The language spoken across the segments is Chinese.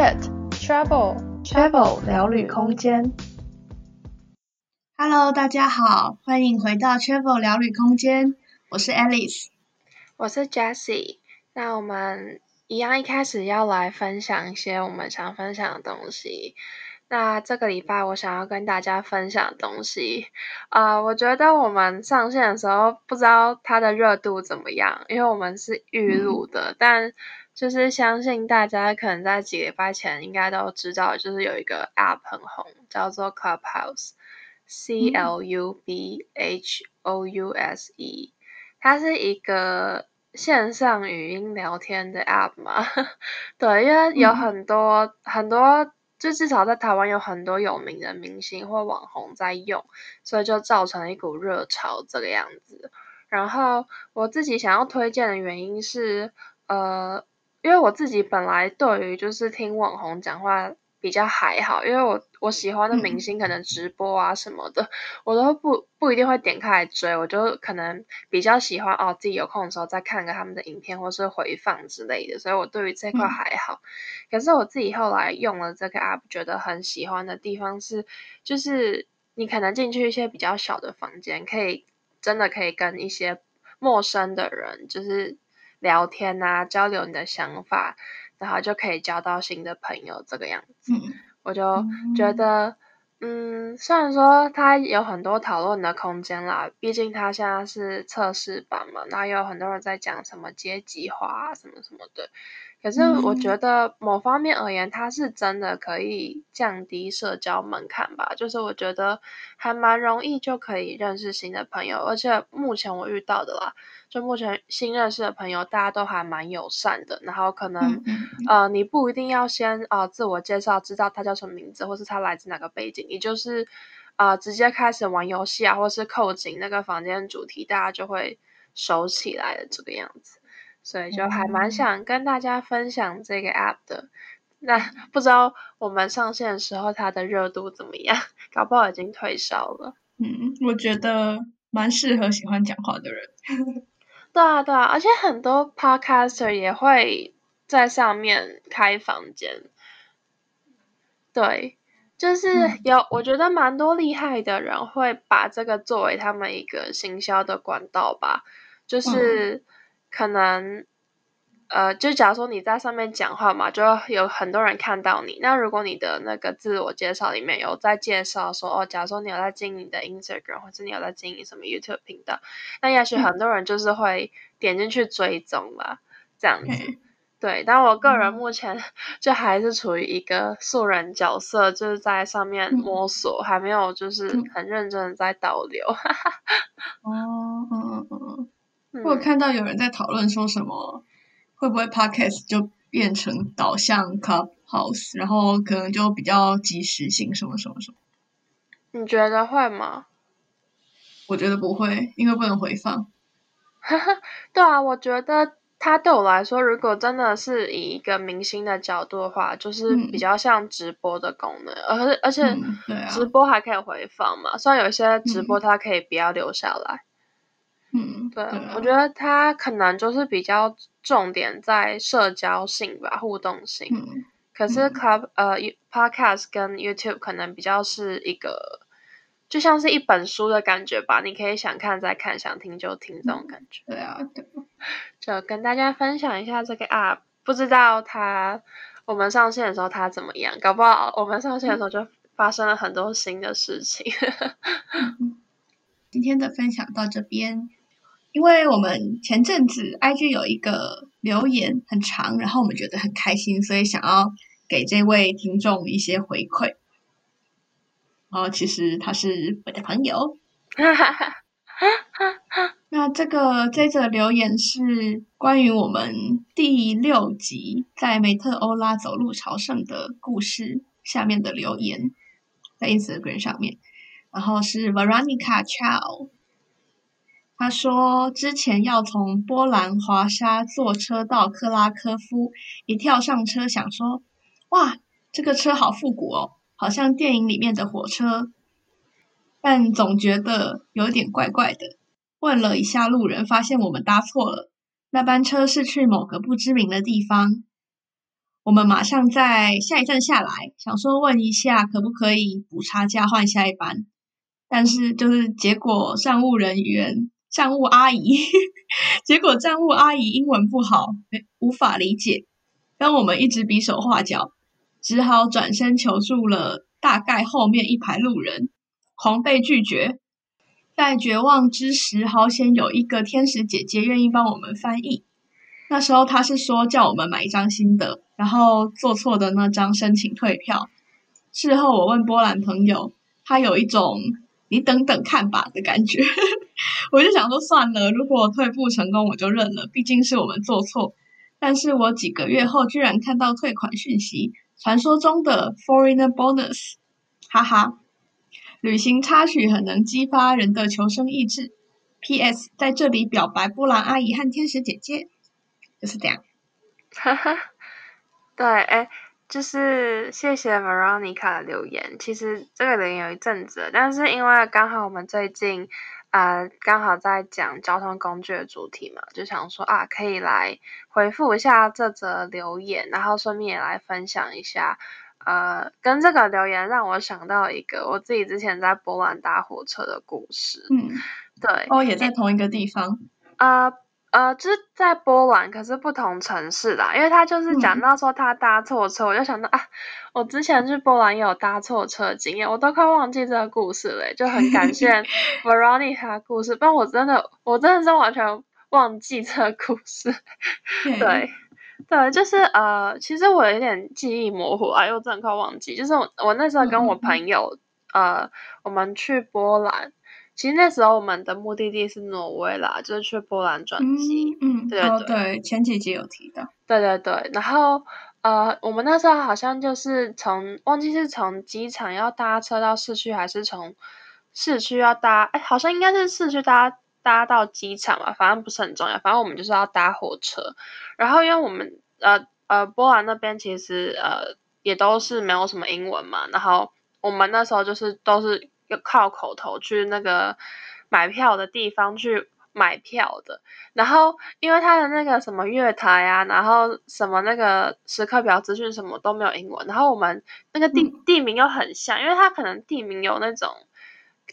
Chat Travel Travel 聊旅空间。Hello，大家好，欢迎回到 Travel 聊旅空间。我是 Alice，我是 Jessie。那我们一样一开始要来分享一些我们想分享的东西。那这个礼拜我想要跟大家分享的东西，啊、呃，我觉得我们上线的时候不知道它的热度怎么样，因为我们是预录的，嗯、但就是相信大家可能在几个礼拜前应该都知道，就是有一个 App 很红，叫做 Clubhouse，C L U B H O U S E，它是一个线上语音聊天的 App 嘛，对，因为有很多、嗯、很多。就至少在台湾有很多有名的明星或网红在用，所以就造成了一股热潮这个样子。然后我自己想要推荐的原因是，呃，因为我自己本来对于就是听网红讲话。比较还好，因为我我喜欢的明星可能直播啊什么的，嗯、我都不不一定会点开来追，我就可能比较喜欢哦，自己有空的时候再看个他们的影片或是回放之类的，所以我对于这块还好。嗯、可是我自己后来用了这个 app，觉得很喜欢的地方是，就是你可能进去一些比较小的房间，可以真的可以跟一些陌生的人就是聊天啊，交流你的想法。然后就可以交到新的朋友，这个样子，嗯、我就觉得，嗯，虽然说它有很多讨论的空间啦，毕竟它现在是测试版嘛，然后有很多人在讲什么阶级化啊，什么什么的。可是我觉得某方面而言，它是真的可以降低社交门槛吧。就是我觉得还蛮容易就可以认识新的朋友，而且目前我遇到的啦，就目前新认识的朋友，大家都还蛮友善的。然后可能呃，你不一定要先呃自我介绍，知道他叫什么名字，或是他来自哪个背景，你就是呃直接开始玩游戏啊，或是扣紧那个房间主题，大家就会熟起来的这个样子。所以就还蛮想跟大家分享这个 app 的，那不知道我们上线的时候它的热度怎么样？搞不好已经退烧了。嗯，我觉得蛮适合喜欢讲话的人。对啊，对啊，而且很多 podcaster 也会在上面开房间。对，就是有，嗯、我觉得蛮多厉害的人会把这个作为他们一个行销的管道吧，就是。嗯可能，呃，就假如说你在上面讲话嘛，就有很多人看到你。那如果你的那个自我介绍里面有在介绍说，哦，假如说你有在经营你的 Instagram，或者你有在经营什么 YouTube 频道，那也许很多人就是会点进去追踪了，这样子。嗯、对，但我个人目前就还是处于一个素人角色，就是在上面摸索，嗯、还没有就是很认真的在导流。哦，嗯嗯嗯。我有看到有人在讨论说什么，会不会 Podcast 就变成导向 Clubhouse，然后可能就比较及时性什么什么什么？你觉得会吗？我觉得不会，因为不能回放。对啊，我觉得它对我来说，如果真的是以一个明星的角度的话，就是比较像直播的功能，而、且直播还可以回放嘛。嗯啊、虽然有些直播它可以不要留下来。嗯，对，对我觉得他可能就是比较重点在社交性吧，互动性。嗯，可是 Club、嗯、呃，Podcast 跟 YouTube 可能比较是一个，就像是一本书的感觉吧，你可以想看再看，想听就听这种感觉。对啊，对，就跟大家分享一下这个 App，不知道它我们上线的时候它怎么样？搞不好我们上线的时候就发生了很多新的事情。嗯、今天的分享到这边。因为我们前阵子 IG 有一个留言很长，然后我们觉得很开心，所以想要给这位听众一些回馈。哦，其实他是我的朋友。那这个这则留言是关于我们第六集在梅特欧拉走路朝圣的故事下面的留言，在 Instagram 上面，然后是 Veronica Chow。他说：“之前要从波兰华沙坐车到克拉科夫，一跳上车想说，哇，这个车好复古哦，好像电影里面的火车。但总觉得有点怪怪的。问了一下路人，发现我们搭错了，那班车是去某个不知名的地方。我们马上在下一站下来，想说问一下可不可以补差价换下一班，但是就是结果站务人员、站务阿姨，结果站务阿姨英文不好，无法理解，跟我们一直比手画脚，只好转身求助了大概后面一排路人，狂被拒绝。在绝望之时，好险有一个天使姐姐愿意帮我们翻译。那时候她是说叫我们买一张新的，然后做错的那张申请退票。事后我问波兰朋友，他有一种你等等看吧的感觉。我就想说算了，如果退付成功我就认了，毕竟是我们做错。但是我几个月后居然看到退款讯息，传说中的 foreigner bonus，哈哈。旅行插曲很能激发人的求生意志。P.S. 在这里表白波兰阿姨和天使姐姐，就是这样。哈哈，对，哎，就是谢谢 Veronica 的留言。其实这个留言有一阵子，但是因为刚好我们最近啊、呃，刚好在讲交通工具的主题嘛，就想说啊，可以来回复一下这则留言，然后顺便也来分享一下。呃，跟这个留言让我想到一个我自己之前在波兰搭火车的故事。嗯，对，哦，也在同一个地方。呃呃，就是在波兰，可是不同城市啦。因为他就是讲到说他搭错车，嗯、我就想到啊，我之前去波兰也有搭错车经验，我都快忘记这个故事了，就很感谢 Veronica 的故事，不然我真的我真的是完全忘记这个故事。对。对，就是呃，其实我有点记忆模糊啊，又真的快忘记。就是我我那时候跟我朋友，嗯、呃，我们去波兰，其实那时候我们的目的地是挪威啦，就是去波兰转机。嗯，对对对，哦、对，前几集有提到。对对对，然后呃，我们那时候好像就是从忘记是从机场要搭车到市区，还是从市区要搭，哎，好像应该是市区搭。搭到机场吧，反正不是很重要，反正我们就是要搭火车。然后因为我们呃呃波兰那边其实呃也都是没有什么英文嘛，然后我们那时候就是都是要靠口头去那个买票的地方去买票的。然后因为他的那个什么月台啊，然后什么那个时刻表资讯什么都没有英文，然后我们那个地地名又很像，因为他可能地名有那种。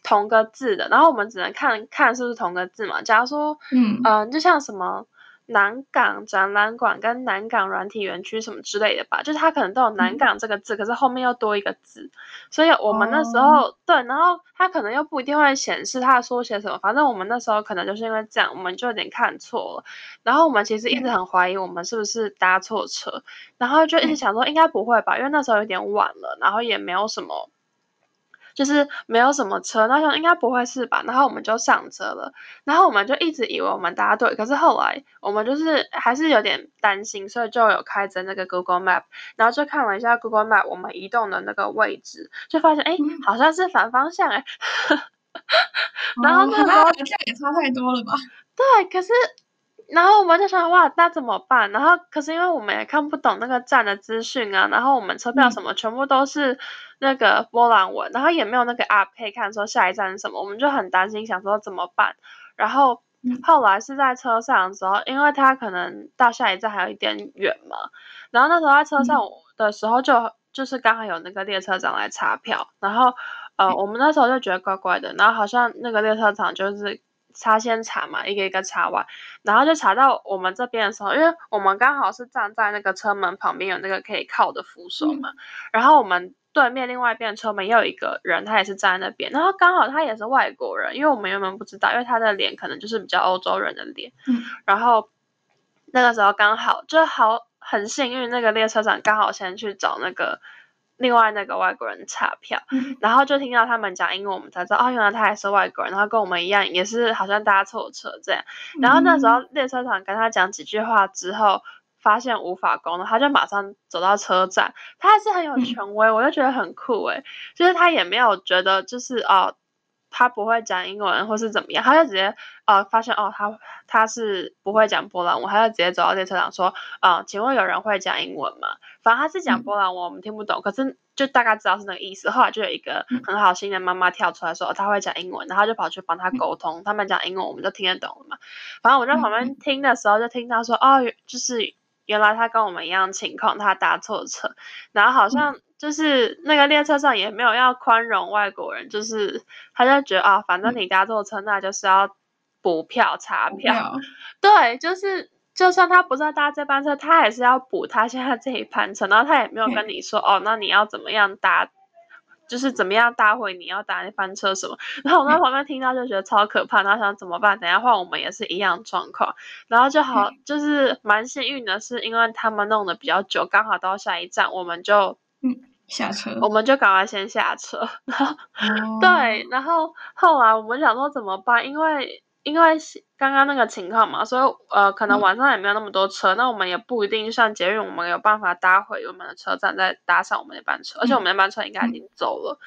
同个字的，然后我们只能看看是不是同个字嘛。假如说，嗯嗯、呃，就像什么南港展览馆跟南港软体园区什么之类的吧，就是它可能都有南港这个字，嗯、可是后面又多一个字，所以我们那时候、哦、对，然后它可能又不一定会显示它的缩写什么，反正我们那时候可能就是因为这样，我们就有点看错了。然后我们其实一直很怀疑我们是不是搭错车，嗯、然后就一直想说应该不会吧，因为那时候有点晚了，然后也没有什么。就是没有什么车，那时候应该不会是吧？然后我们就上车了，然后我们就一直以为我们搭对，可是后来我们就是还是有点担心，所以就有开着那个 Google Map，然后就看了一下 Google Map 我们移动的那个位置，就发现哎，好像是反方向哎，然后那个时候这样也差太多了吧？对，可是。然后我们就想，哇，那怎么办？然后可是因为我们也看不懂那个站的资讯啊，然后我们车票什么全部都是那个波兰文，嗯、然后也没有那个 app 可以看说下一站是什么，我们就很担心，想说怎么办？然后后来是在车上的时候，因为他可能到下一站还有一点远嘛，然后那时候在车上的时候就就是刚好有那个列车长来查票，然后呃我们那时候就觉得怪怪的，然后好像那个列车长就是。他先查嘛，一个一个查完，然后就查到我们这边的时候，因为我们刚好是站在那个车门旁边，有那个可以靠的扶手嘛。嗯、然后我们对面另外一边车门也有一个人，他也是站在那边。然后刚好他也是外国人，因为我们原本不知道，因为他的脸可能就是比较欧洲人的脸。嗯、然后那个时候刚好就好很幸运，那个列车长刚好先去找那个。另外那个外国人查票，嗯、然后就听到他们讲英文，我们才知道哦，原来他也是外国人，然后跟我们一样，也是好像搭错车这样。然后那时候列车长跟他讲几句话之后，发现无法沟通，他就马上走到车站，他还是很有权威，嗯、我就觉得很酷诶，就是他也没有觉得就是哦。他不会讲英文，或是怎么样，他就直接呃发现哦，他他是不会讲波兰文，他就直接走到列车长说啊、呃，请问有人会讲英文吗？反正他是讲波兰文，我们听不懂，可是就大概知道是那个意思。后来就有一个很好心的妈妈跳出来说，哦、他会讲英文，然后就跑去帮他沟通，他们讲英文我们就听得懂了嘛。反正我在旁边听的时候就听到说哦，就是原来他跟我们一样情况，他搭错车，然后好像就是那个列车上也没有要宽容外国人，就是他就觉得啊，反正你搭错车，那就是要补票查票，对，就是就算他不是要搭这班车，他还是要补他现在这一班车，然后他也没有跟你说哦，那你要怎么样搭。就是怎么样搭回你要搭那班车什么，然后我在旁边听到就觉得超可怕，然后想怎么办？等下换我们也是一样状况，然后就好，就是蛮幸运的是，因为他们弄得比较久，刚好到下一站，我们就嗯下车，我们就赶快先下车，然后、哦、对，然后后来我们想说怎么办，因为。因为刚刚那个情况嘛，所以呃，可能晚上也没有那么多车，嗯、那我们也不一定像捷运，我们有办法搭回我们的车站，再搭上我们那班车，嗯、而且我们那班车应该已经走了。嗯、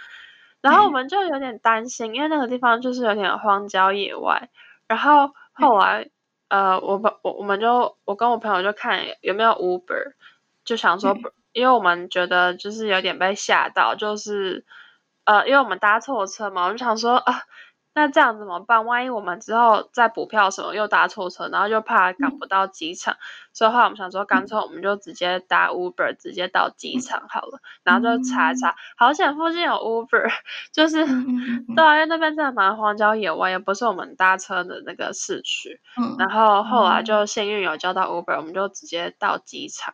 然后我们就有点担心，因为那个地方就是有点荒郊野外。然后后来、嗯、呃，我我我们就我跟我朋友就看有没有 Uber，就想说，嗯、因为我们觉得就是有点被吓到，就是呃，因为我们搭错车嘛，我们就想说啊。那这样怎么办？万一我们之后再补票什么又搭错车，然后就怕赶不到机场，嗯、所以后来我们想说，干脆我们就直接搭 Uber，直接到机场好了。嗯、然后就查一查，好险附近有 Uber，就是、嗯、对啊，因为那边真的蛮荒郊野外，也不是我们搭车的那个市区。嗯、然后后来就幸运有叫到 Uber，我们就直接到机场。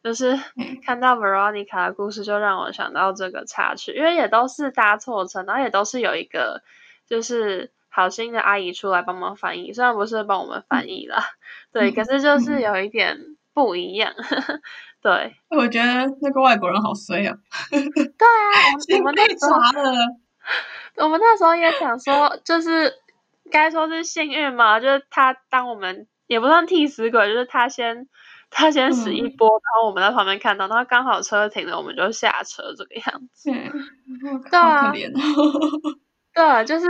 就是看到 Veronica 的故事，就让我想到这个插曲，因为也都是搭错车，然后也都是有一个。就是好心的阿姨出来帮忙翻译，虽然不是帮我们翻译啦，对，可是就是有一点不一样，对。我觉得那个外国人好衰啊。对啊，我们 那时候，我们那时候也想说，就是该说是幸运嘛，就是他当我们也不算替死鬼，就是他先他先死一波，嗯、然后我们在旁边看到，然后刚好车停了，我们就下车这个样子。嗯，对啊，好可怜哦。对，就是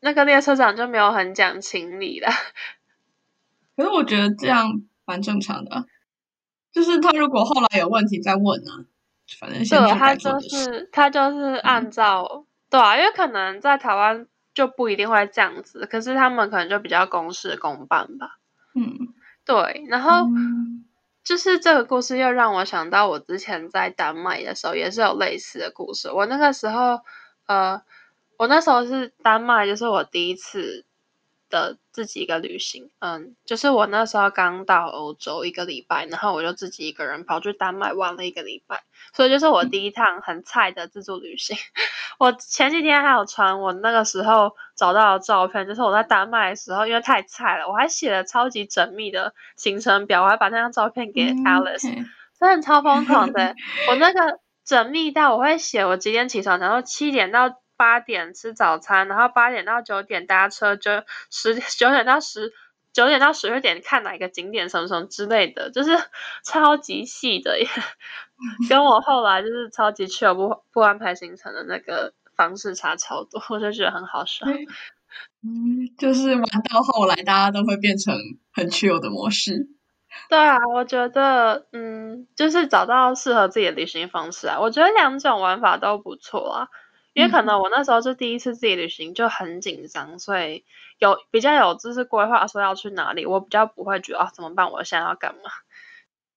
那个列车长就没有很讲情理的。可是我觉得这样蛮正常的，就是他如果后来有问题再问呢、啊，反正现在他就是他就是按照、嗯、对啊，因为可能在台湾就不一定会这样子，可是他们可能就比较公事公办吧。嗯，对，然后、嗯、就是这个故事又让我想到我之前在丹麦的时候也是有类似的故事。我那个时候呃。我那时候是丹麦，就是我第一次的自己一个旅行。嗯，就是我那时候刚到欧洲一个礼拜，然后我就自己一个人跑去丹麦玩了一个礼拜，所以就是我第一趟很菜的自助旅行。我前几天还有传我那个时候找到的照片，就是我在丹麦的时候，因为太菜了，我还写了超级缜密的行程表，我还把那张照片给 Alice，嗯，真的超疯狂的。我那个缜密到我会写我几点起床，然后七点到。八点吃早餐，然后八点到九点搭车，就十九点到十九点到十二点看哪一个景点什么什么之类的，就是 超级细的耶，跟我后来就是超级 chill 不不安排行程的那个方式差超多，我就觉得很好笑。嗯，就是玩到后来，大家都会变成很 chill 的模式。对啊，我觉得嗯，就是找到适合自己的旅行方式啊，我觉得两种玩法都不错啊。因为可能我那时候就第一次自己旅行，就很紧张，所以有比较有知识规划说要去哪里，我比较不会觉得啊怎么办，我现在要干嘛？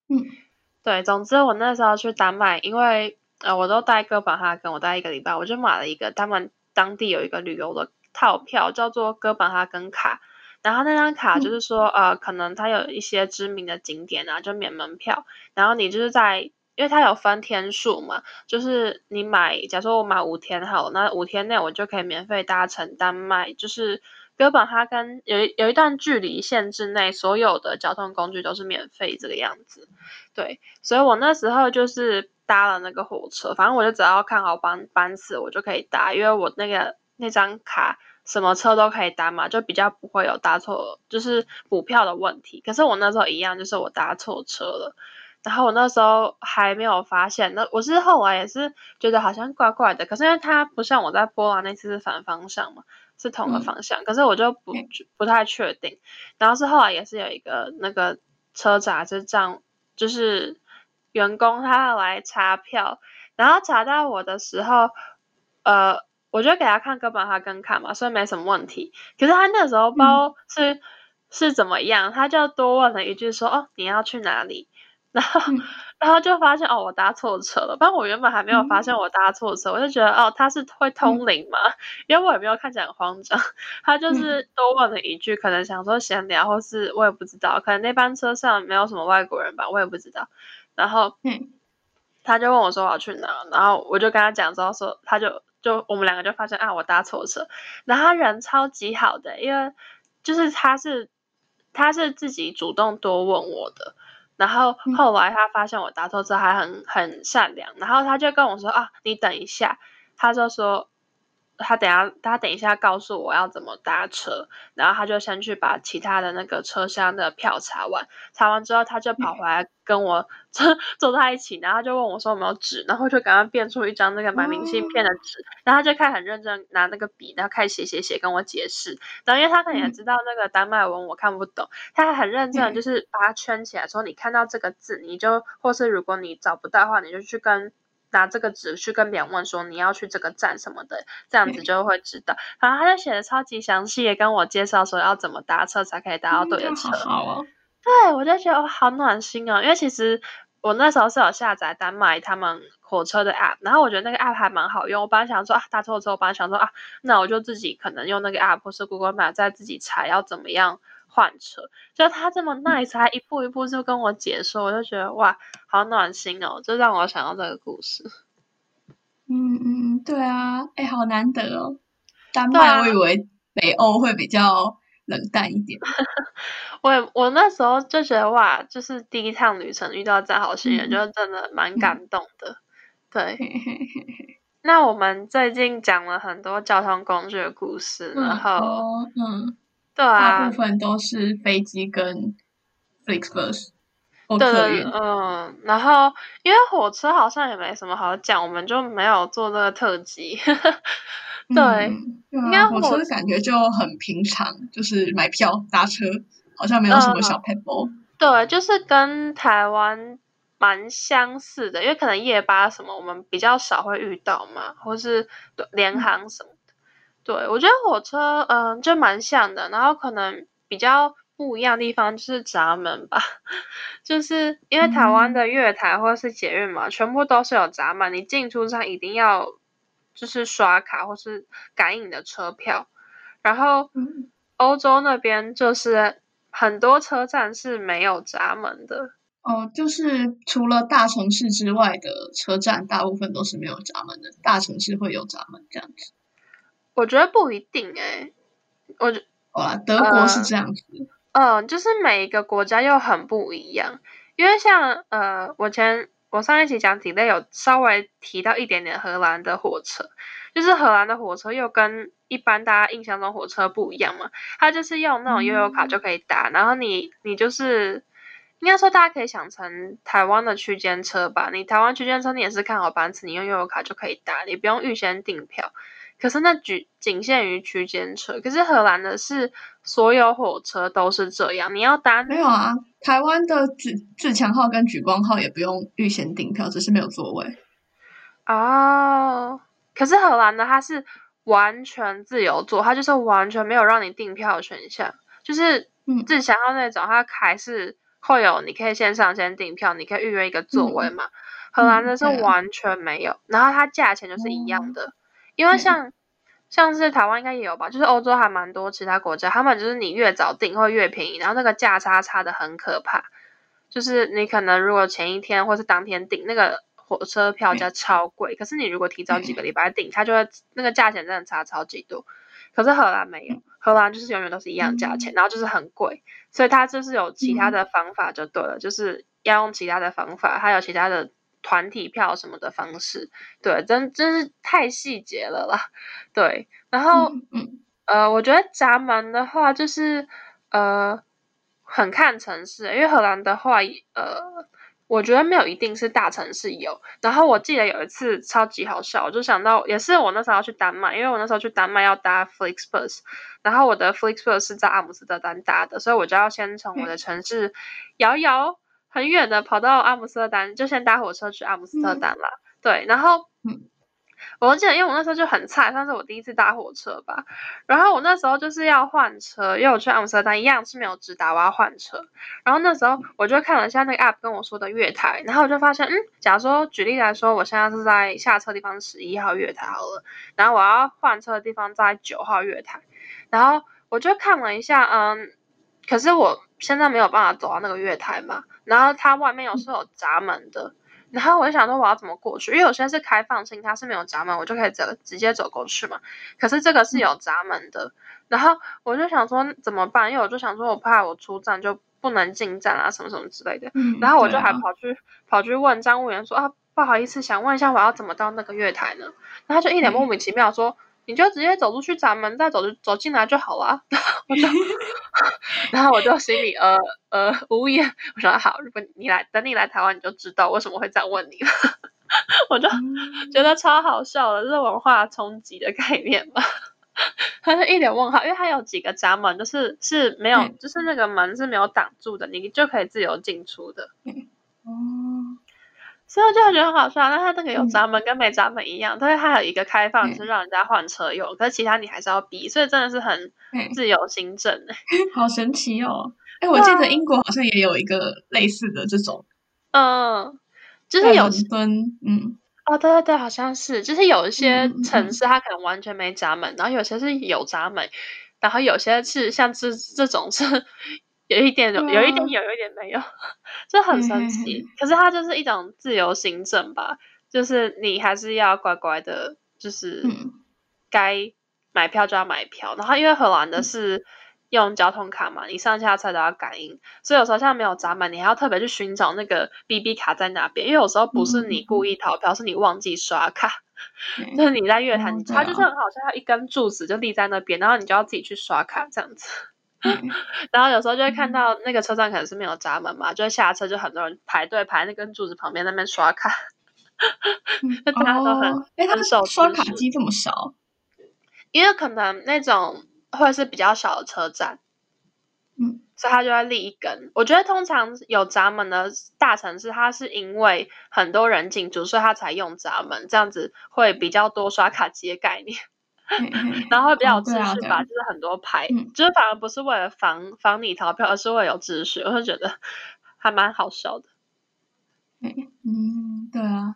嗯，对，总之我那时候去丹麦，因为呃我都带哥本哈根，我待一个礼拜，我就买了一个他们当地有一个旅游的套票，叫做哥本哈根卡，然后那张卡就是说、嗯、呃可能它有一些知名的景点啊，就免门票，然后你就是在。因为它有分天数嘛，就是你买，假如说我买五天好了，那五天内我就可以免费搭乘丹麦，就是哥本哈根有有一段距离限制内，所有的交通工具都是免费这个样子。对，所以我那时候就是搭了那个火车，反正我就只要看好班班次，我就可以搭，因为我那个那张卡什么车都可以搭嘛，就比较不会有搭错，就是补票的问题。可是我那时候一样，就是我搭错车了。然后我那时候还没有发现，那我是后来也是觉得好像怪怪的，可是因为它不像我在波兰那次是反方向嘛，是同个方向，嗯、可是我就不不太确定。然后是后来也是有一个那个车闸是这样，就是员工他要来查票，然后查到我的时候，呃，我就给他看哥本哈根卡嘛，所以没什么问题。可是他那时候包是。嗯是怎么样，他就多问了一句说：“哦，你要去哪里？”然后，嗯、然后就发现哦，我搭错车了。不然我原本还没有发现我搭错车，嗯、我就觉得哦，他是会通灵嘛，嗯、因为我也没有看起来很慌张。他就是多问了一句，嗯、可能想说闲聊，或是我也不知道，可能那班车上没有什么外国人吧，我也不知道。然后，嗯，他就问我说我要去哪，然后我就跟他讲之后说，他就就我们两个就发现啊，我搭错车。然后他人超级好的，因为就是他是他是自己主动多问我的。然后后来他发现我搭错车，还很很善良，然后他就跟我说啊，你等一下，他就说。他等下，他等一下告诉我要怎么搭车，然后他就先去把其他的那个车厢的票查完，查完之后他就跑回来跟我 坐坐在一起，然后他就问我说有没有纸，然后就赶快变出一张那个买明信片的纸，哦、然后他就开始很认真拿那个笔，然后开始写写写跟我解释，然后因为他可能也知道那个丹麦文我看不懂，他还很认真的就是把它圈起来，说你看到这个字你就，或是如果你找不到的话，你就去跟。拿这个纸去跟别人问说你要去这个站什么的，这样子就会知道。反正他就写的超级详细，也跟我介绍说要怎么搭车才可以搭到对的车。嗯、好哦，对，我就觉得哦，好暖心哦。因为其实我那时候是有下载丹麦他们火车的 app，然后我觉得那个 app 还蛮好用。我本来想说啊，搭错车，我本来想说啊，那我就自己可能用那个 app 或是 Google Map 再自己查要怎么样。换车，就他这么 nice，他一步一步就跟我解说，我就觉得哇，好暖心哦，就让我想到这个故事。嗯嗯，对啊，哎，好难得哦。丹麦，我以为北欧会比较冷淡一点。啊、我我那时候就觉得哇，就是第一趟旅程遇到这样好心人，嗯、就真的蛮感动的。嗯、对。那我们最近讲了很多交通工具的故事，嗯、然后嗯。对啊，大部分都是飞机跟 Flixbus 或客运。嗯，然后因为火车好像也没什么好讲，我们就没有做这个特辑。对，嗯、对啊、应该火车感觉就很平常，就是买票搭车，好像没有什么小 people。对，就是跟台湾蛮相似的，因为可能夜巴什么我们比较少会遇到嘛，或是联航什么。嗯对，我觉得火车，嗯，就蛮像的，然后可能比较不一样的地方就是闸门吧，就是因为台湾的月台或者是捷运嘛，嗯、全部都是有闸门，你进出站一定要就是刷卡或是感应的车票，然后欧洲那边就是很多车站是没有闸门的，哦，就是除了大城市之外的车站，大部分都是没有闸门的，大城市会有闸门这样子。我觉得不一定诶、欸，我觉哇，德国是这样子，嗯、呃，就是每一个国家又很不一样，因为像呃，我前我上一期讲 delay 有稍微提到一点点荷兰的火车，就是荷兰的火车又跟一般大家印象中火车不一样嘛，它就是用那种悠游卡就可以搭，嗯、然后你你就是应该说大家可以想成台湾的区间车吧，你台湾区间车你也是看好班次，你用悠游卡就可以搭，你不用预先订票。可是那局仅限于区间车，可是荷兰的是所有火车都是这样，你要搭没有啊？台湾的自自强号跟莒光号也不用预先订票，只是没有座位。哦，可是荷兰的它是完全自由坐，它就是完全没有让你订票的选项，就是自强号那种，它还是会有你可以线上先订票，你可以预约一个座位嘛。嗯、荷兰的是完全没有，然后它价钱就是一样的。嗯因为像、嗯、像是台湾应该也有吧，就是欧洲还蛮多其他国家，他们就是你越早订会越便宜，然后那个价差差的很可怕。就是你可能如果前一天或是当天订那个火车票价超贵，嗯、可是你如果提早几个礼拜订，嗯、它就会那个价钱真的差超级多。可是荷兰没有，荷兰就是永远都是一样价钱，嗯、然后就是很贵，所以它就是有其他的方法就对了，嗯、就是要用其他的方法，还有其他的。团体票什么的方式，对，真真是太细节了啦，对。然后，嗯，嗯呃，我觉得闸门的话，就是呃，很看城市，因为荷兰的话，呃，我觉得没有一定是大城市有。然后我记得有一次超级好笑，我就想到，也是我那时候要去丹麦，因为我那时候去丹麦要搭 Flixbus，然后我的 Flixbus 是在阿姆斯特丹搭的，所以我就要先从我的城市摇摇。嗯很远的跑到阿姆斯特丹，就先搭火车去阿姆斯特丹了。嗯、对，然后，嗯，我记得，因为我那时候就很菜，算是我第一次搭火车吧。然后我那时候就是要换车，因为我去阿姆斯特丹一样是没有直达，我要换车。然后那时候我就看了一下那个 app 跟我说的月台，然后我就发现，嗯，假如说举例来说，我现在是在下车地方十一号月台好了，然后我要换车的地方在九号月台，然后我就看了一下，嗯，可是我现在没有办法走到那个月台嘛，然后它外面有是有闸门的。然后我就想说我要怎么过去，因为有些是开放性，它是没有闸门，我就可以走直接走过去嘛。可是这个是有闸门的，嗯、然后我就想说怎么办？因为我就想说我怕我出站就不能进站啊，什么什么之类的。嗯、然后我就还跑去、啊、跑去问站务员说啊，不好意思，想问一下我要怎么到那个月台呢？然后他就一脸莫名其妙说。嗯你就直接走出去闸门，再走走进来就好了。我就，然后我就心里呃呃无言。我说好，如果你来等你来台湾，你就知道为什么会这样问你了。我就觉得超好笑的，这是文化冲击的概念吧。他是一脸问号，因为他有几个闸门，就是是没有，嗯、就是那个门是没有挡住的，你就可以自由进出的。所以我就觉得很好笑，那它那个有闸门跟没闸门一样，但是它有一个开放是让人家换车用，嗯、可是其他你还是要逼，所以真的是很自由行政、好神奇哦！哎、欸，我记得英国好像也有一个类似的这种，嗯，就是有分，嗯，哦，对对对，好像是，就是有一些城市它可能完全没闸门，嗯、然后有些是有闸门，然后有些是像这这种是。有一点有，有一点有，有一点没有，就很神奇。可是它就是一种自由行政吧，就是你还是要乖乖的，就是该买票就要买票。然后因为荷兰的是用交通卡嘛，你上下车都要感应，所以有时候像没有闸门，你还要特别去寻找那个 BB 卡在哪边。因为有时候不是你故意逃票，是你忘记刷卡。就是你在月台，它就是很好像它一根柱子就立在那边，然后你就要自己去刷卡这样子。然后有时候就会看到那个车站可能是没有闸门嘛，就会下车就很多人排队排那根柱子旁边那边刷卡，大家都很哎，他们刷卡机这么少，因为可能那种会是比较小的车站，嗯，所以他就会立一根。我觉得通常有闸门的大城市，它是因为很多人进驻，所以他才用闸门，这样子会比较多刷卡机的概念。然后会比较有秩序吧，就是很多牌，就是反而不是为了防防你逃票，而是为了有秩序，我就觉得 还蛮好笑的。嗯，对啊。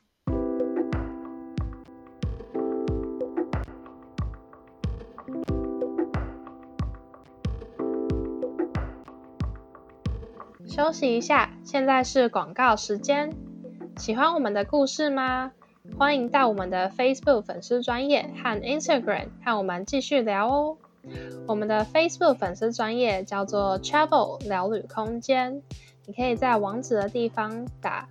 休息一下，现在是广告时间。喜欢我们的故事吗？欢迎到我们的 Facebook 粉丝专业和 Instagram 和我们继续聊哦。我们的 Facebook 粉丝专业叫做 Travel 聊旅空间，你可以在网址的地方打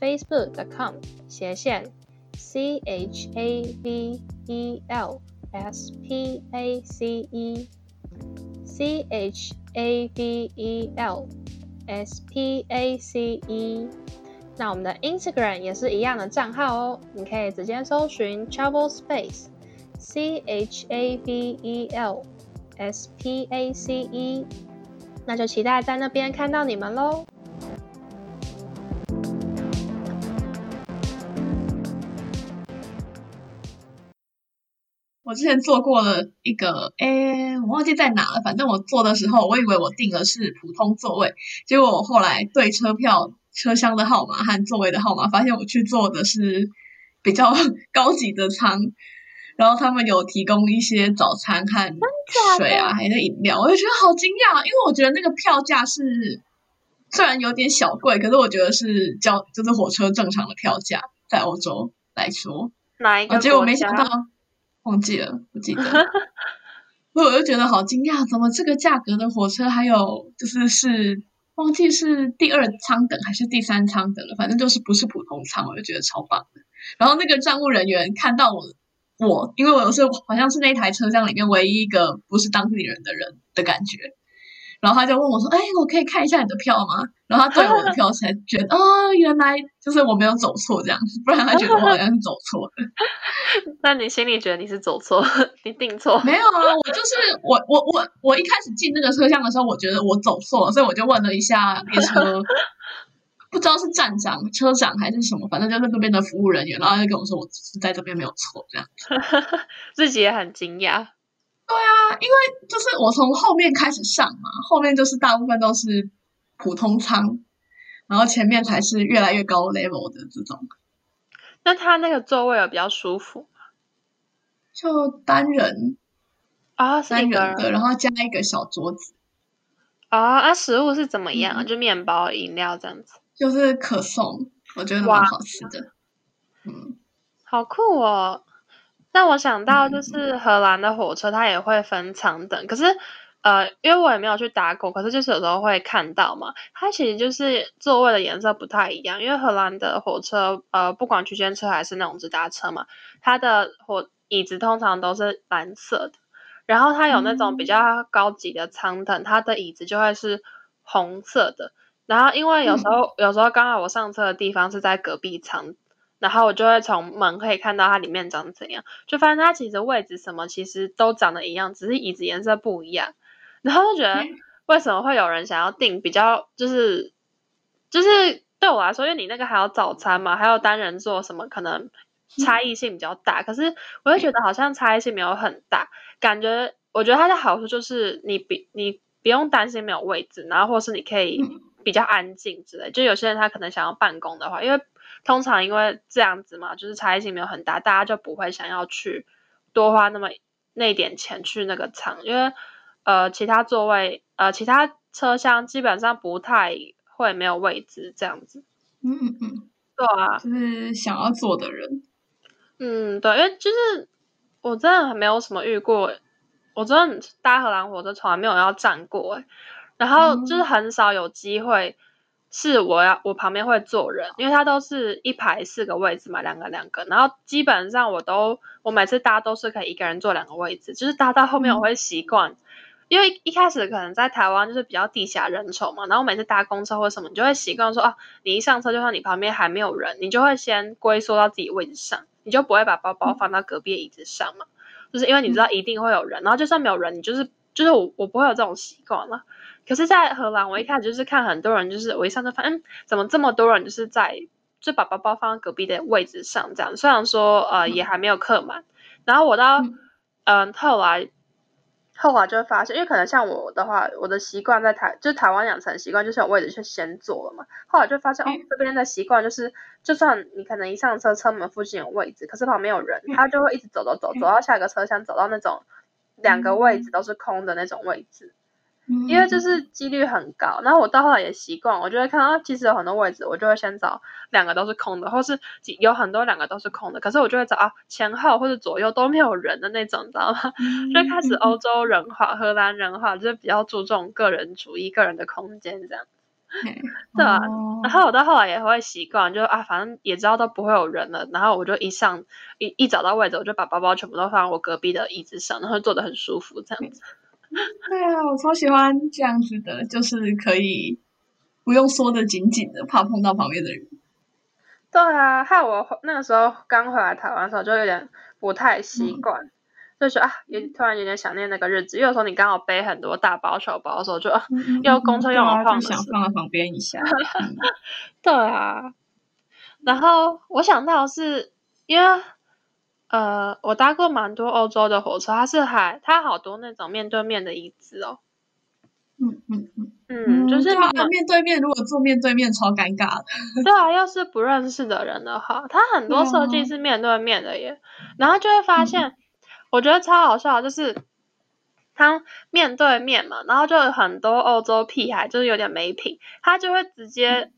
facebook.com 斜线 C H A V E L S P A C E C H A V E L S P A C E。那我们的 Instagram 也是一样的账号哦，你可以直接搜寻 Travel Space，C H A V E L S P A C E，那就期待在那边看到你们喽。我之前坐过了一个，诶，我忘记在哪了，反正我坐的时候，我以为我订的是普通座位，结果我后来对车票。车厢的号码和座位的号码，发现我去坐的是比较 高级的舱，然后他们有提供一些早餐和水啊，还有饮料，我就觉得好惊讶，因为我觉得那个票价是虽然有点小贵，可是我觉得是交就是火车正常的票价，在欧洲来说，哪一个？结果没想到忘记了，不记得，所以我就觉得好惊讶，怎么这个价格的火车还有就是是。忘记是第二舱等还是第三舱等了，反正就是不是普通舱，我就觉得超棒的。然后那个站务人员看到我，我因为我是好像是那台车厢里面唯一一个不是当地人的人的感觉。然后他就问我说：“哎，我可以看一下你的票吗？”然后他对我的票才觉得，哦，原来就是我没有走错这样子，不然他觉得我好像是走错的。那你心里觉得你是走错，你订错？没有啊，我就是我我我我一开始进那个车厢的时候，我觉得我走错了，所以我就问了一下列车不知道是站长、车长还是什么，反正就是那边的服务人员，然后他就跟我说我是在这边没有错，这样 自己也很惊讶。对啊，因为就是我从后面开始上嘛，后面就是大部分都是普通舱，然后前面才是越来越高 level 的这种。那他那个座位有比较舒服吗？就单人啊，单人的，然后加一个小桌子。啊，那食物是怎么样？嗯、就面包、饮料这样子。就是可颂，我觉得蛮好吃的。嗯，好酷哦！那我想到就是荷兰的火车，它也会分长等。可是，呃，因为我也没有去打过，可是就是有时候会看到嘛。它其实就是座位的颜色不太一样，因为荷兰的火车，呃，不管区间车还是那种直达车嘛，它的火椅子通常都是蓝色的。然后它有那种比较高级的舱等，它的椅子就会是红色的。然后，因为有时候、嗯、有时候刚好我上车的地方是在隔壁舱，然后我就会从门可以看到它里面长怎样，就发现它其实位置什么其实都长得一样，只是椅子颜色不一样。然后就觉得为什么会有人想要订比较就是就是对我来说，因为你那个还有早餐嘛，还有单人座什么，可能差异性比较大。可是我就觉得好像差异性没有很大，感觉我觉得它的好处就是你比你不用担心没有位置，然后或是你可以。比较安静之类，就有些人他可能想要办公的话，因为通常因为这样子嘛，就是差异性没有很大，大家就不会想要去多花那么那点钱去那个舱，因为呃其他座位呃其他车厢基本上不太会没有位置这样子。嗯嗯嗯，对啊，就是想要坐的人。嗯，对，因为就是我真的没有什么遇过，我真的搭荷兰火车从来没有要站过哎。然后就是很少有机会是我要我旁边会坐人，因为它都是一排四个位置嘛，两个两个。然后基本上我都我每次搭都是可以一个人坐两个位置，就是搭到后面我会习惯，因为一开始可能在台湾就是比较地下人稠嘛，然后每次搭公车或什么，你就会习惯说啊，你一上车就算你旁边还没有人，你就会先龟缩到自己位置上，你就不会把包包放到隔壁椅子上嘛，就是因为你知道一定会有人，然后就算没有人，你就是就是我我不会有这种习惯了。可是，在荷兰，我一开始就是看很多人，就是我一上车发现，嗯，怎么这么多人就是在就把包包放在隔壁的位置上这样。虽然说呃也还没有客满，然后我到嗯、呃、后来后来就会发现，因为可能像我的话，我的习惯在台就是台湾养成习惯就是有位置去先坐了嘛。后来就发现哦，这边的习惯就是，就算你可能一上车车门附近有位置，可是旁边有人，他就会一直走走走走到下一个车厢，走到那种两个位置都是空的那种位置。因为就是几率很高，然后我到后来也习惯，我就会看到其实有很多位置，我就会先找两个都是空的，或是有很多两个都是空的，可是我就会找啊前后或者左右都没有人的那种，你知道吗？就开始欧洲人化、荷兰人化，就是比较注重个人主义、个人的空间这样。对啊，然后我到后来也会习惯，就啊反正也知道都不会有人了，然后我就一上一一找到位置，我就把包包全部都放在我隔壁的椅子上，然后坐得很舒服这样子。对啊，我超喜欢这样子的，就是可以不用缩得紧紧的，怕碰到旁边的人。对啊，害我那个时候刚回来台湾的时候，就有点不太习惯，嗯、就是啊，也突然有点想念那个日子。因为有时候你刚好背很多大包小包的时候，就又公车又好晃，想放在旁边一下。嗯、对啊，然后我想到是因为。呃，我搭过蛮多欧洲的火车，它是还它好多那种面对面的椅子哦。嗯嗯嗯嗯，就是面对面，如果坐面对面超尴尬的。对啊，要是不认识的人的话，它很多设计是面对面的耶。嗯、然后就会发现，嗯、我觉得超好笑，就是他面对面嘛，然后就有很多欧洲屁孩，就是有点没品，他就会直接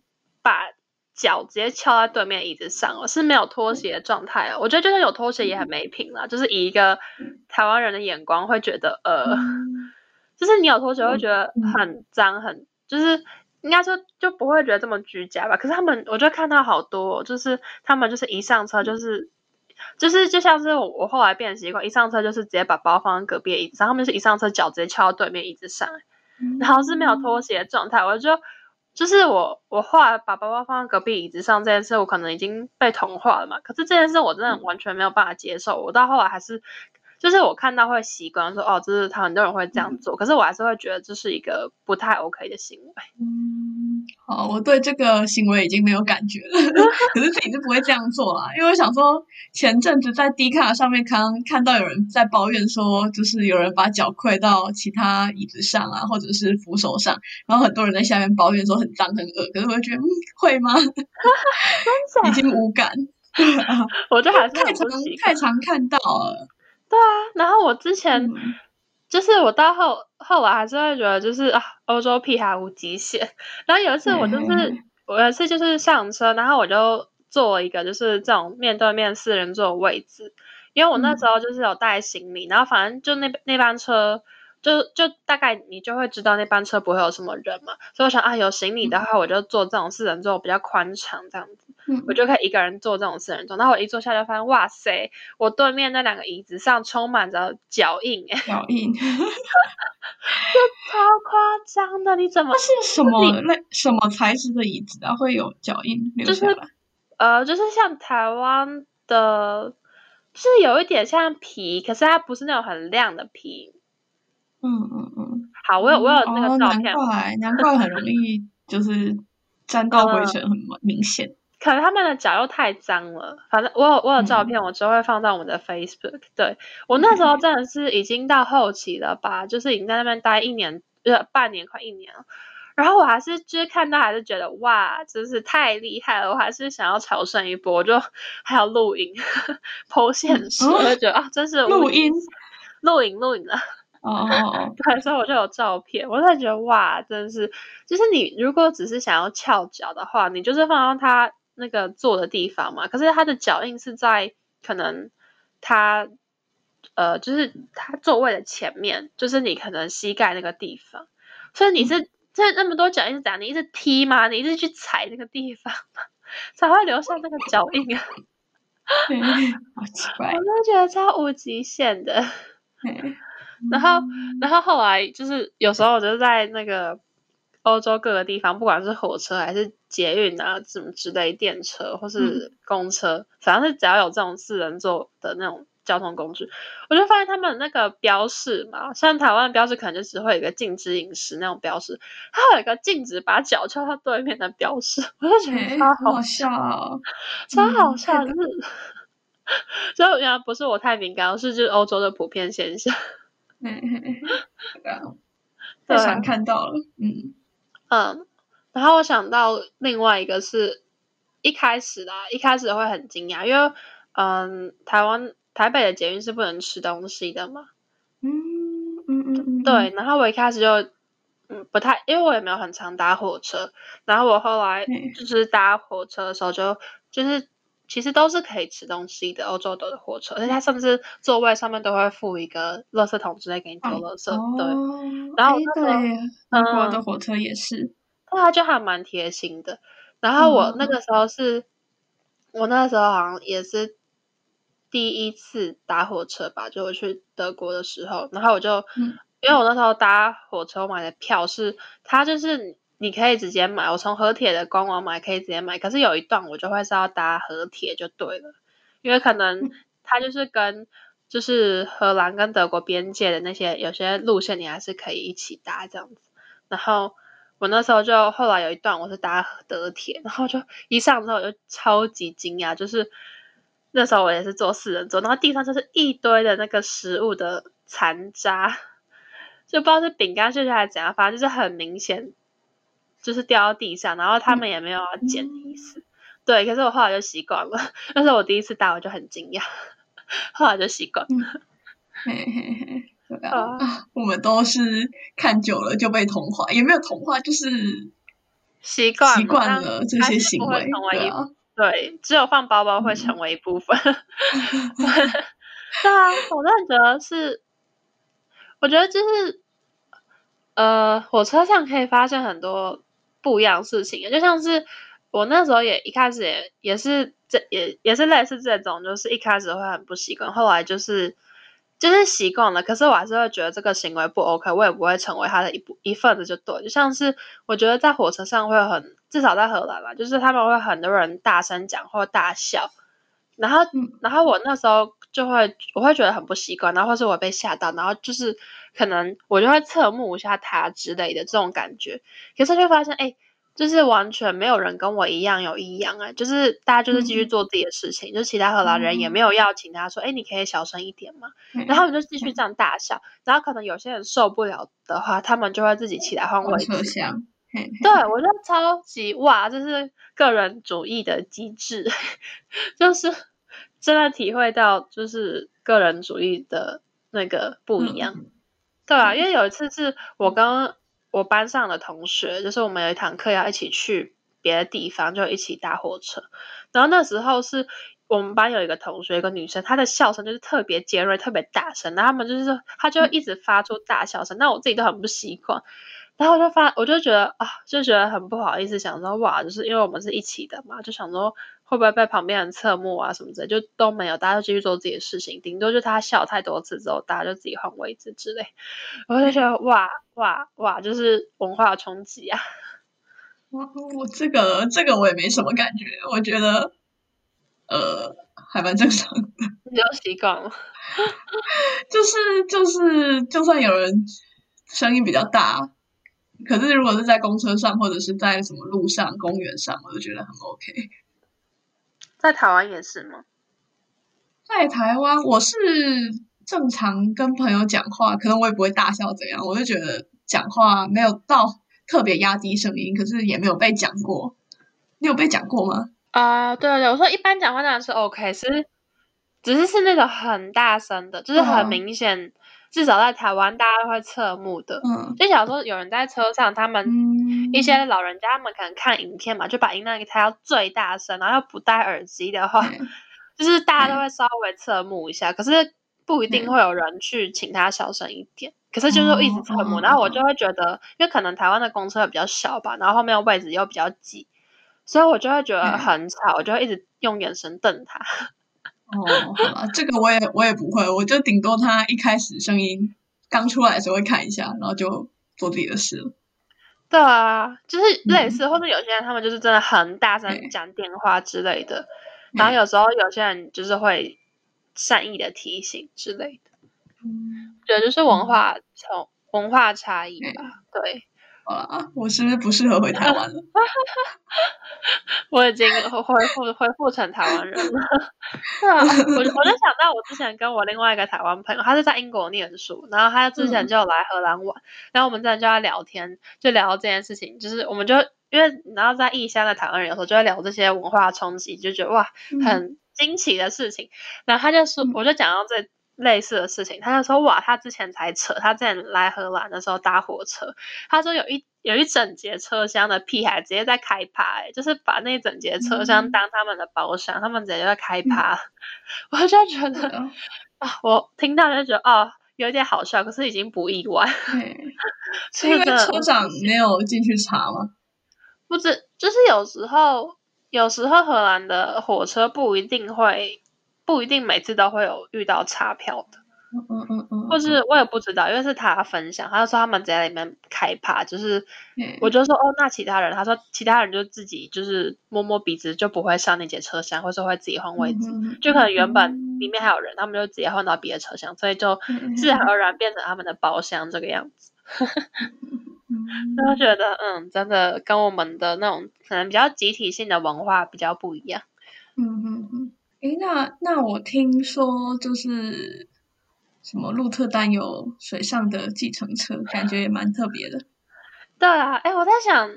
把。脚直接翘在对面椅子上了，是没有拖鞋的状态哦。我觉得就算有拖鞋也很没品了，就是以一个台湾人的眼光会觉得，呃，就是你有拖鞋会觉得很脏，很就是应该说就不会觉得这么居家吧。可是他们，我就看到好多，就是他们就是一上车就是就是就像是我我后来变习惯，一上车就是直接把包放在隔壁的椅子上，他们是一上车脚直接翘到对面椅子上，然后是没有拖鞋的状态，我就。就是我，我后来把包包放在隔壁椅子上这件事，我可能已经被同化了嘛。可是这件事我真的完全没有办法接受。我到后来还是，就是我看到会习惯说，哦，就是他很多人会这样做，可是我还是会觉得这是一个不太 OK 的行为。嗯，哦，我对这个行为已经没有感觉了，可是自己是不会这样做啊，因为我想说，前阵子在 D 卡上面看看到有人在抱怨说，就是有人把脚跪到其他椅子上啊，或者是扶手上，然后很多人在下面抱怨说很脏很恶，可是我就觉得，嗯，会吗？已经无感，我就还是太常太常看到了，对啊，然后我之前。嗯就是我到后后来还是会觉得，就是啊，欧洲屁孩无极限。然后有一次我就是，嗯、我有一次就是上车，然后我就坐了一个就是这种面对面四人座位置，因为我那时候就是有带行李，嗯、然后反正就那那班车。就就大概你就会知道那班车不会有什么人嘛，所以我想啊，有行李的话，我就坐这种四人座比较宽敞这样子，嗯、我就可以一个人坐这种四人座。然后我一坐下就发现，哇塞，我对面那两个椅子上充满着脚印，哎，脚印，就超夸张的，你怎么？是什么那什么材质的椅子啊？会有脚印留下来？就是、呃，就是像台湾的，就是有一点像皮，可是它不是那种很亮的皮。嗯嗯嗯，好，我有我有那个照片，难怪难怪很容易就是沾到灰尘，很明显、嗯。可能他们的脚又太脏了，反正我有我有照片，我之后会放在我们的 Facebook、嗯。对，我那时候真的是已经到后期了吧，就是已经在那边待一年呃半年快一年了，然后我还是就是看到还是觉得哇，真是太厉害了，我还是想要朝圣一波，我就还有录影 po 现实，我就觉得啊，真是录音？录影录影了。哦哦哦，对，所以我就有照片，我才觉得哇，真的是，就是你如果只是想要翘脚的话，你就是放到他那个坐的地方嘛。可是他的脚印是在可能他呃，就是他座位的前面，就是你可能膝盖那个地方。所以你是这、嗯、那么多脚印是怎样？你一直踢吗？你一直去踩那个地方吗？才会留下那个脚印啊？好奇怪，我都觉得超无极限的。然后，然后后来就是有时候我就在那个欧洲各个地方，不管是火车还是捷运啊，什么之类电车或是公车，嗯、反正是只要有这种四人座的那种交通工具，我就发现他们那个标示嘛，像台湾的标示可能就只会有一个禁止饮食那种标示，它有一个禁止把脚翘到对面的标示，我就觉得超好笑，欸、超好笑，就是，所以原来不是我太敏感，是就是欧洲的普遍现象。嘿嘿嘿，对啊，太常看到了，嗯嗯，然后我想到另外一个是一开始啦，一开始会很惊讶，因为嗯，台湾台北的捷运是不能吃东西的嘛，嗯嗯嗯嗯，对，然后我一开始就嗯不太，因为我也没有很常搭火车，然后我后来就是搭火车的时候就就是。其实都是可以吃东西的，欧洲的火车，而且它甚至座位上面都会附一个垃圾桶之类给你丢垃圾。哦、对，然后对，德国的火车也是，那它就还蛮贴心的。然后我那个时候是，嗯、我那个时候好像也是第一次搭火车吧，就我去德国的时候，然后我就，嗯、因为我那时候搭火车我买的票是，它就是。你可以直接买，我从和铁的官网买可以直接买，可是有一段我就会是要搭和铁就对了，因为可能它就是跟就是荷兰跟德国边界的那些有些路线你还是可以一起搭这样子。然后我那时候就后来有一段我是搭德铁，然后就一上之后我就超级惊讶，就是那时候我也是坐四人座，然后地上就是一堆的那个食物的残渣，就不知道是饼干屑屑还是怎样，反正就是很明显。就是掉到地上，然后他们也没有要捡的意思。嗯、对，可是我后来就习惯了。那是我第一次打，我就很惊讶，后来就习惯了。嘿嘿嘿，对啊，啊我们都是看久了就被同化，也没有同化，就是习惯习惯了这些行为。对啊，对，只有放包包会成为一部分。嗯、对啊，我真的觉得是，我觉得就是，呃，火车上可以发现很多。不一样的事情，就像是我那时候也一开始也也是这也也是类似这种，就是一开始会很不习惯，后来就是就是习惯了。可是我还是会觉得这个行为不 OK，我也不会成为他的一部一份子就对。就像是我觉得在火车上会很，至少在荷兰吧，就是他们会很多人大声讲或大笑，然后然后我那时候就会我会觉得很不习惯，然后或是我被吓到，然后就是。可能我就会侧目一下他之类的这种感觉，可是就发现，哎，就是完全没有人跟我一样有异样哎，就是大家就是继续做自己的事情，嗯、就其他荷兰人也没有要请他说，哎、嗯，你可以小声一点嘛，嗯、然后他们就继续这样大笑，嗯、然后可能有些人受不了的话，他们就会自己起来换位置。对，我觉得超级哇，这是个人主义的机制，就是真的体会到就是个人主义的那个不一样，嗯、对啊，因为有一次是我跟。我班上的同学，就是我们有一堂课要一起去别的地方，就一起搭火车。然后那时候是我们班有一个同学，一个女生，她的笑声就是特别尖锐、特别大声。然后他们就是，她就一直发出大笑声，那我自己都很不习惯。然后我就发，我就觉得啊，就觉得很不好意思，想说哇，就是因为我们是一起的嘛，就想说。会不会被旁边人侧目啊什么之类，就都没有，大家都继续做自己的事情，顶多就他笑太多次之后，大家就自己换位置之类。我就觉得哇哇哇，就是文化冲击啊！我我这个这个我也没什么感觉，我觉得呃还蛮正常的，你就习惯了。就是就是，就算有人声音比较大，可是如果是在公车上或者是在什么路上、公园上，我就觉得很 OK。在台湾也是吗？在台湾，我是正常跟朋友讲话，可能我也不会大笑怎样，我就觉得讲话没有到特别压低声音，可是也没有被讲过。你有被讲过吗？啊、uh，对对，我说一般讲话当然是 OK，是只是是那种很大声的，就是很明显，uh. 至少在台湾大家都会侧目的。嗯，就假如说有人在车上，他们。一些老人家他们可能看影片嘛，就把音量给调到最大声，然后又不戴耳机的话，嗯、就是大家都会稍微侧目一下，嗯、可是不一定会有人去请他小声一点。嗯、可是就是一直侧目，嗯、然后我就会觉得，因为可能台湾的公车比较小吧，然后后面位置又比较挤，所以我就会觉得很吵，嗯、我就会一直用眼神瞪他。哦，好吧，这个我也我也不会，我就顶多他一开始声音刚出来的时候会看一下，然后就做自己的事了。对啊，就是类似，嗯、或者有些人他们就是真的很大声讲电话之类的，嗯、然后有时候有些人就是会善意的提醒之类的，嗯，对，就是文化从、嗯、文化差异吧，嗯、对。啊，我是不是不适合回台湾了？我已经恢复恢复成台湾人了。对啊，我我就想到我之前跟我另外一个台湾朋友，他是在英国念书，然后他之前就来荷兰玩，嗯、然后我们之前就在聊天，就聊这件事情，就是我们就因为然后在异乡的台湾人有时候就会聊这些文化冲击，就觉得哇，很惊奇的事情。嗯、然后他就说，我就讲到这。类似的事情，他就说哇，他之前才扯，他之前来荷兰的时候搭火车，他说有一有一整节车厢的屁孩直接在开趴，欸，就是把那一整节车厢当他们的包厢，嗯、他们直接就在开趴，嗯、我就觉得啊、嗯，我听到就觉得哦，有点好笑，可是已经不意外。是因为车长没有进去查吗？不知，就是有时候，有时候荷兰的火车不一定会。不一定每次都会有遇到差票的，嗯嗯嗯嗯，或是我也不知道，因为是他分享，他就说他们在里面开趴，就是，我就说哦，那其他人，他说其他人就自己就是摸摸鼻子就不会上那节车厢，或是会自己换位置，就可能原本里面还有人，他们就直接换到别的车厢，所以就自然而然变成他们的包厢这个样子，就觉得嗯，真的跟我们的那种可能比较集体性的文化比较不一样，嗯嗯嗯。诶，那那我听说就是什么鹿特丹有水上的计程车，感觉也蛮特别的。对啊，诶，我在想，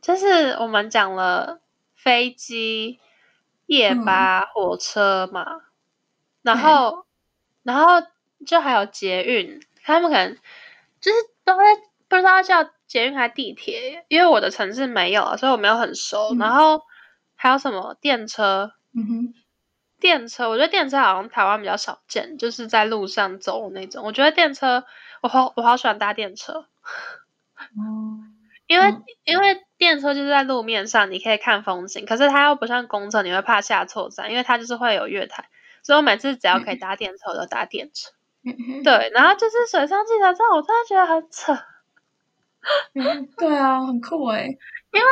就是我们讲了飞机、夜巴、嗯、火车嘛，然后，然后就还有捷运，他们可能就是都在不知道叫捷运还是地铁，因为我的城市没有，所以我没有很熟。嗯、然后还有什么电车？嗯哼。电车，我觉得电车好像台湾比较少见，就是在路上走的那种。我觉得电车，我好我好喜欢搭电车，嗯、因为、嗯、因为电车就是在路面上，你可以看风景，可是它又不像公车，你会怕下错站，因为它就是会有月台。所以我每次只要可以搭电车，我就搭电车。嗯、对，然后就是水上计程车，我真的觉得很扯。嗯、对啊，很酷诶，因为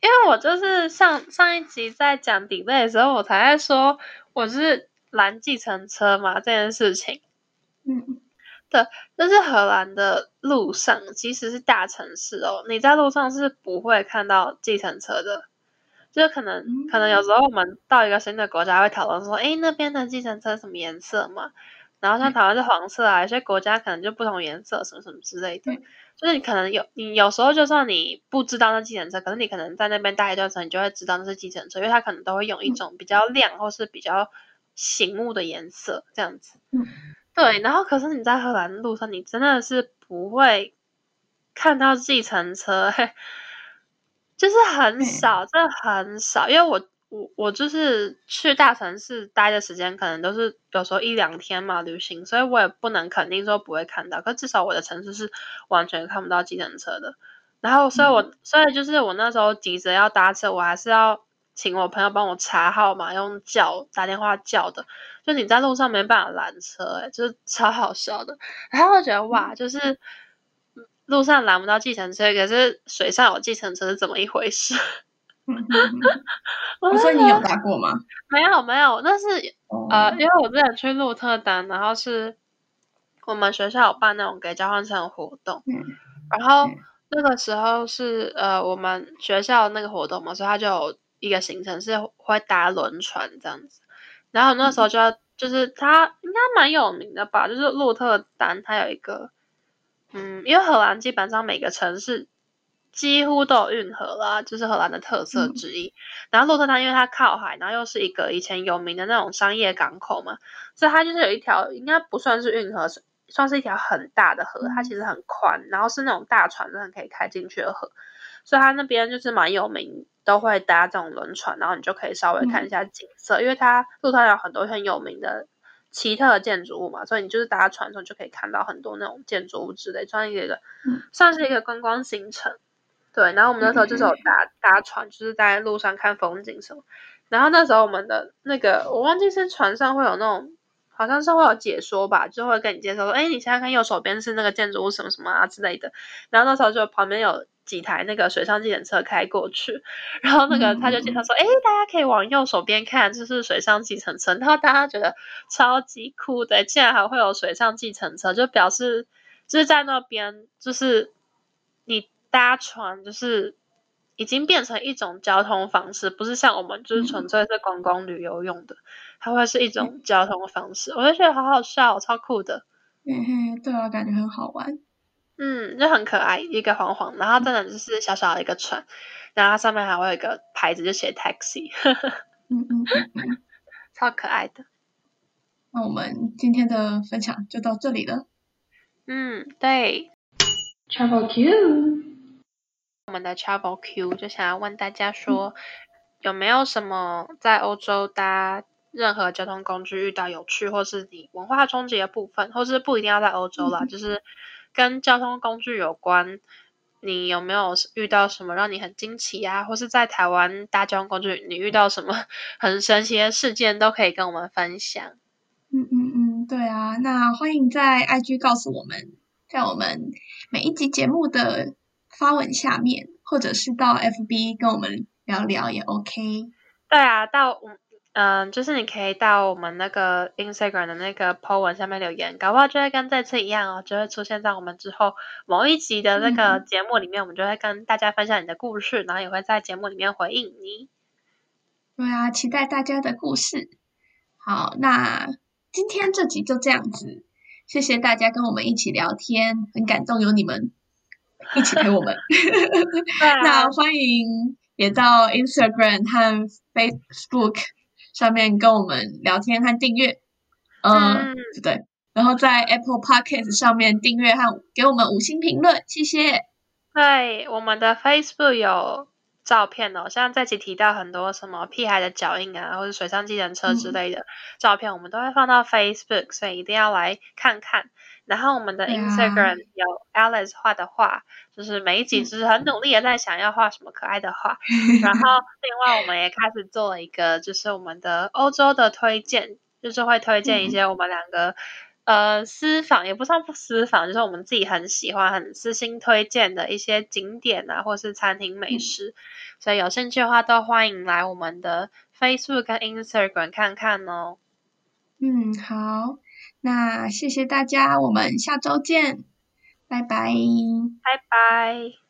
因为我就是上上一集在讲 delay 的时候，我才在说。我是拦计程车嘛，这件事情，嗯，对，就是荷兰的路上，即使是大城市哦，你在路上是不会看到计程车的。就是可能，可能有时候我们到一个新的国家会讨论说，诶，那边的计程车什么颜色嘛？然后像台湾是黄色啊，有些国家可能就不同颜色，什么什么之类的。就是你可能有，你有时候就算你不知道那计程车，可是你可能在那边待一段时间，你就会知道那是计程车，因为它可能都会用一种比较亮或是比较醒目的颜色这样子。对，然后可是你在荷兰路上，你真的是不会看到计程车，就是很少，真的很少。因为我我我就是去大城市待的时间，可能都是有时候一两天嘛旅行，所以我也不能肯定说不会看到。可至少我的城市是完全看不到计程车的。然后，所以我所以就是我那时候急着要搭车，我还是要。请我朋友帮我查号码，用叫打电话叫的，就你在路上没办法拦车，欸，诶就是超好笑的。然后我觉得哇，就是路上拦不到计程车，可是水上有计程车是怎么一回事？我说你有搭过吗？没有没有，那是呃，因为我之前去鹿特丹，然后是我们学校有办那种给交换生活动，然后那个时候是呃我们学校那个活动嘛，所以他就有。一个行程是会搭轮船这样子，然后那时候就要就是它应该蛮有名的吧，就是鹿特丹，它有一个，嗯，因为荷兰基本上每个城市几乎都有运河啦，就是荷兰的特色之一。然后鹿特丹因为它靠海，然后又是一个以前有名的那种商业港口嘛，所以它就是有一条应该不算是运河，算是一条很大的河，它其实很宽，然后是那种大船真的可以开进去的河，所以它那边就是蛮有名。都会搭这种轮船，然后你就可以稍微看一下景色，嗯、因为它鹿特丹有很多很有名的奇特的建筑物嘛，所以你就是搭船的时候就可以看到很多那种建筑物之类，算是一个、嗯、算是一个观光行程。对，然后我们那时候就是有搭、嗯、搭船，就是在路上看风景什么。然后那时候我们的那个我忘记是船上会有那种，好像是会有解说吧，就会跟你介绍说，哎，你现在看右手边是那个建筑物什么什么啊之类的。然后那时候就旁边有。几台那个水上计程车开过去，然后那个他就介绍说：“哎、嗯，大家可以往右手边看，这是水上计程车。”然后大家觉得超级酷的，竟然还会有水上计程车，就表示就是在那边，就是你搭船，就是已经变成一种交通方式，不是像我们就是纯粹是观光旅游用的，它会是一种交通方式。我就觉得好好笑，超酷的。嗯哼，对啊，感觉很好玩。嗯，就很可爱，一个黄黄，然后真的就是小小的一个船，然后它上面还会有一个牌子，就写 taxi，嗯嗯嗯嗯，超可爱的。那我们今天的分享就到这里了。嗯，对。Travel Q，我们的 Travel Q 就想要问大家说，嗯、有没有什么在欧洲搭任何交通工具遇到有趣或是你文化冲击的部分，或是不一定要在欧洲啦，嗯、就是。跟交通工具有关，你有没有遇到什么让你很惊奇啊？或是在台湾搭交通工具，你遇到什么 很神奇的事件，都可以跟我们分享。嗯嗯嗯，对啊，那欢迎在 IG 告诉我们，在我们每一集节目的发文下面，或者是到 FB 跟我们聊聊也 OK。对啊，到嗯，就是你可以到我们那个 Instagram 的那个 po 文下面留言，搞不好就会跟这次一样哦，就会出现在我们之后某一集的那个节目里面，嗯、我们就会跟大家分享你的故事，然后也会在节目里面回应你。对啊，期待大家的故事。好，那今天这集就这样子，谢谢大家跟我们一起聊天，很感动有你们一起陪我们。那欢迎也到 Instagram 和 Facebook。上面跟我们聊天和订阅，嗯，嗯对对，然后在 Apple Podcast 上面订阅和给我们五星评论，谢谢。对，我们的 Facebook 有照片哦，像这期提到很多什么屁孩的脚印啊，或者水上计程车之类的照片，嗯、我们都会放到 Facebook，所以一定要来看看。然后我们的 Instagram 有 Alice 画的画，啊、就是每一集是很努力的在想要画什么可爱的画。嗯、然后另外我们也开始做了一个，就是我们的欧洲的推荐，就是会推荐一些我们两个、嗯、呃私访，也不算不私访，就是我们自己很喜欢、很私心推荐的一些景点啊，或是餐厅美食。嗯、所以有兴趣的话，都欢迎来我们的 Facebook 跟 Instagram 看看哦。嗯，好。那谢谢大家，我们下周见，拜拜，拜拜。